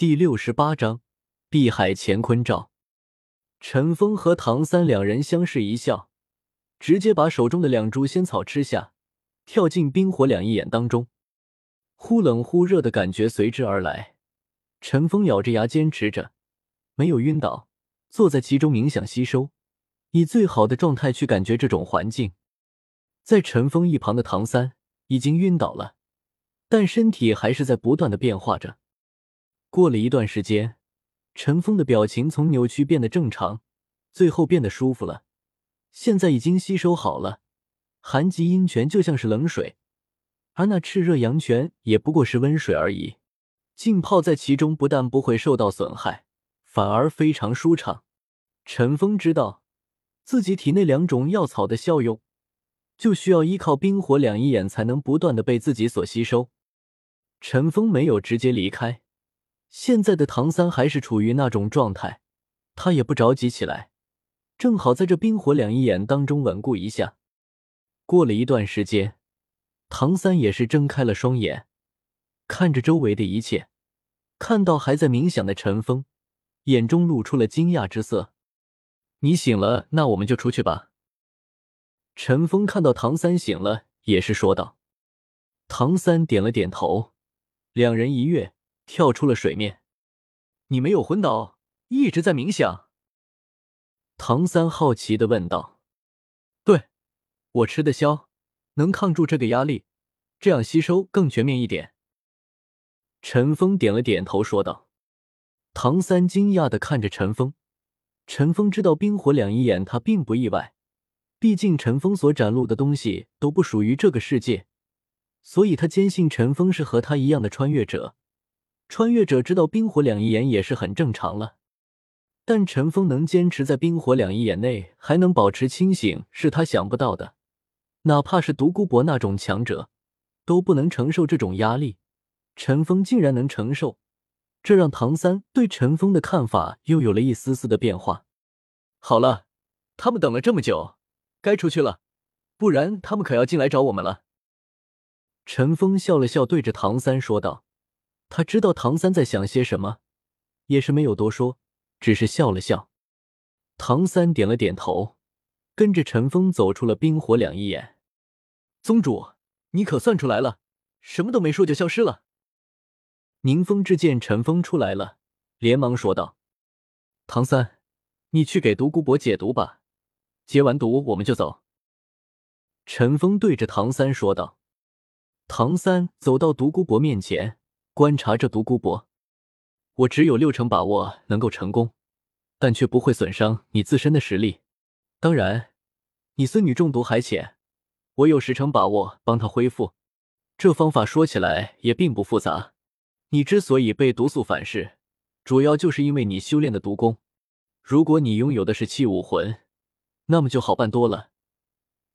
第六十八章碧海乾坤罩。陈峰和唐三两人相视一笑，直接把手中的两株仙草吃下，跳进冰火两仪眼当中。忽冷忽热的感觉随之而来。陈峰咬着牙坚持着，没有晕倒，坐在其中冥想吸收，以最好的状态去感觉这种环境。在陈峰一旁的唐三已经晕倒了，但身体还是在不断的变化着。过了一段时间，陈峰的表情从扭曲变得正常，最后变得舒服了。现在已经吸收好了，寒极阴泉就像是冷水，而那炽热阳泉也不过是温水而已。浸泡在其中，不但不会受到损害，反而非常舒畅。陈峰知道自己体内两种药草的效用，就需要依靠冰火两仪眼才能不断的被自己所吸收。陈峰没有直接离开。现在的唐三还是处于那种状态，他也不着急起来，正好在这冰火两仪眼当中稳固一下。过了一段时间，唐三也是睁开了双眼，看着周围的一切，看到还在冥想的陈峰，眼中露出了惊讶之色。你醒了，那我们就出去吧。陈峰看到唐三醒了，也是说道。唐三点了点头，两人一跃。跳出了水面，你没有昏倒，一直在冥想。唐三好奇的问道：“对，我吃的消，能抗住这个压力，这样吸收更全面一点。”陈峰点了点头，说道。唐三惊讶的看着陈峰，陈峰知道冰火两仪眼，他并不意外，毕竟陈峰所展露的东西都不属于这个世界，所以他坚信陈峰是和他一样的穿越者。穿越者知道冰火两仪眼也是很正常了，但陈峰能坚持在冰火两仪眼内还能保持清醒，是他想不到的。哪怕是独孤博那种强者，都不能承受这种压力，陈峰竟然能承受，这让唐三对陈峰的看法又有了一丝丝的变化。好了，他们等了这么久，该出去了，不然他们可要进来找我们了。陈峰笑了笑，对着唐三说道。他知道唐三在想些什么，也是没有多说，只是笑了笑。唐三点了点头，跟着陈峰走出了冰火两仪眼。宗主，你可算出来了，什么都没说就消失了。宁风致见陈峰出来了，连忙说道：“唐三，你去给独孤博解毒吧，解完毒我们就走。”陈峰对着唐三说道。唐三走到独孤博面前。观察着独孤博，我只有六成把握能够成功，但却不会损伤你自身的实力。当然，你孙女中毒还浅，我有十成把握帮她恢复。这方法说起来也并不复杂。你之所以被毒素反噬，主要就是因为你修炼的毒功。如果你拥有的是气武魂，那么就好办多了，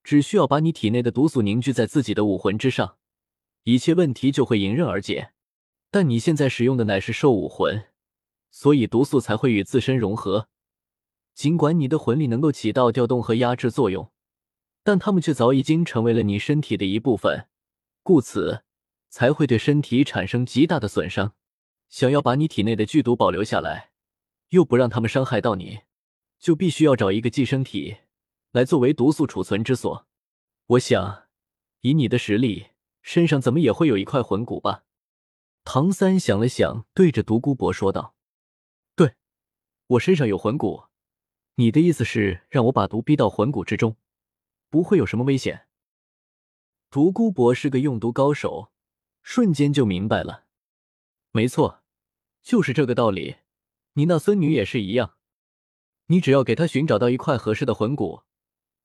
只需要把你体内的毒素凝聚在自己的武魂之上，一切问题就会迎刃而解。但你现在使用的乃是兽武魂，所以毒素才会与自身融合。尽管你的魂力能够起到调动和压制作用，但它们却早已经成为了你身体的一部分，故此才会对身体产生极大的损伤。想要把你体内的剧毒保留下来，又不让他们伤害到你，就必须要找一个寄生体来作为毒素储存之所。我想，以你的实力，身上怎么也会有一块魂骨吧。唐三想了想，对着独孤博说道：“对，我身上有魂骨。你的意思是让我把毒逼到魂骨之中，不会有什么危险？”独孤博是个用毒高手，瞬间就明白了。没错，就是这个道理。你那孙女也是一样，你只要给她寻找到一块合适的魂骨，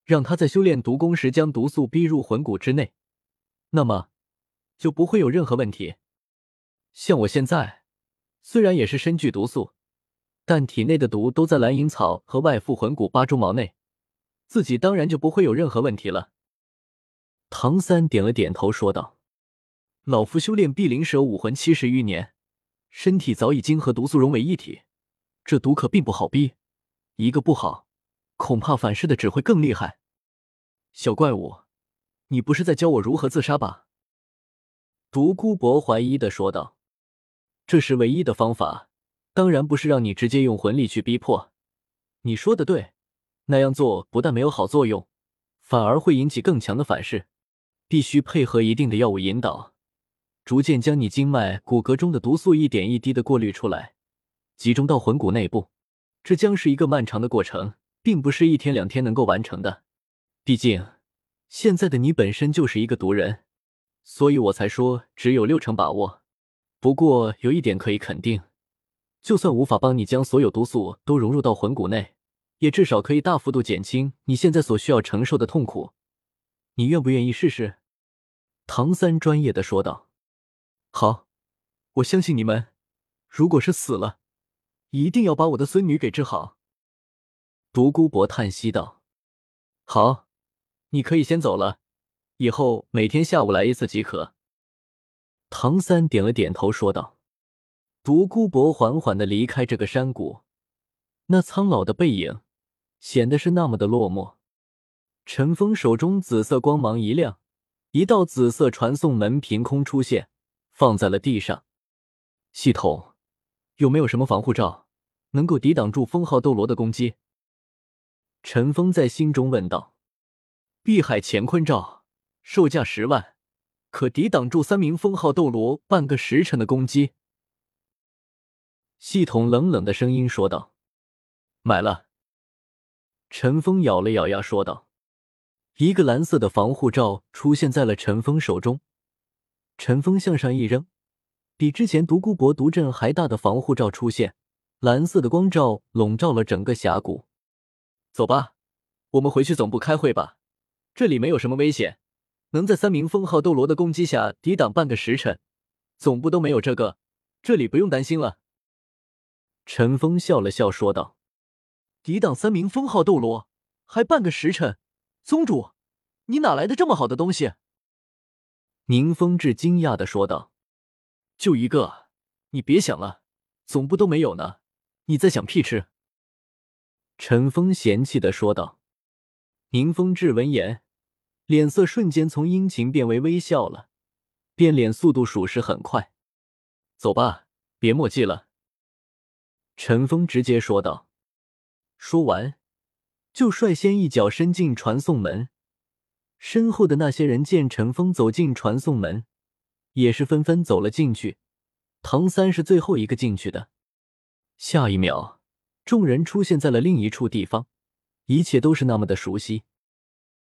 让她在修炼毒功时将毒素逼入魂骨之内，那么就不会有任何问题。像我现在，虽然也是身具毒素，但体内的毒都在蓝银草和外附魂骨八蛛毛内，自己当然就不会有任何问题了。唐三点了点头，说道：“老夫修炼碧灵蛇武魂七十余年，身体早已经和毒素融为一体，这毒可并不好逼，一个不好，恐怕反噬的只会更厉害。小怪物，你不是在教我如何自杀吧？”独孤博怀疑的说道。这是唯一的方法，当然不是让你直接用魂力去逼迫。你说的对，那样做不但没有好作用，反而会引起更强的反噬。必须配合一定的药物引导，逐渐将你经脉、骨骼中的毒素一点一滴的过滤出来，集中到魂骨内部。这将是一个漫长的过程，并不是一天两天能够完成的。毕竟，现在的你本身就是一个毒人，所以我才说只有六成把握。不过有一点可以肯定，就算无法帮你将所有毒素都融入到魂骨内，也至少可以大幅度减轻你现在所需要承受的痛苦。你愿不愿意试试？唐三专业的说道：“好，我相信你们。如果是死了，一定要把我的孙女给治好。”独孤博叹息道：“好，你可以先走了，以后每天下午来一次即可。”唐三点了点头，说道：“独孤博缓缓的离开这个山谷，那苍老的背影显得是那么的落寞。”陈峰手中紫色光芒一亮。一道紫色传送门凭空出现，放在了地上。系统有没有什么防护罩能够抵挡住封号斗罗的攻击？陈峰在心中问道。碧海乾坤罩，售价十万，可抵挡住三名封号斗罗半个时辰的攻击。系统冷冷的声音说道：“买了。”陈峰咬了咬牙说道。一个蓝色的防护罩出现在了陈峰手中，陈峰向上一扔，比之前独孤博毒阵还大的防护罩出现，蓝色的光照笼罩了整个峡谷。走吧，我们回去总部开会吧。这里没有什么危险，能在三名封号斗罗的攻击下抵挡半个时辰，总部都没有这个，这里不用担心了。陈峰笑了笑说道：“抵挡三名封号斗罗，还半个时辰。”宗主，你哪来的这么好的东西？宁风致惊讶的说道：“就一个，你别想了，总部都没有呢，你在想屁吃？”陈峰嫌弃的说道。宁风致闻言，脸色瞬间从阴晴变为微笑了，变脸速度属实很快。走吧，别墨迹了。”陈峰直接说道。说完。就率先一脚伸进传送门，身后的那些人见陈峰走进传送门，也是纷纷走了进去。唐三是最后一个进去的。下一秒，众人出现在了另一处地方，一切都是那么的熟悉。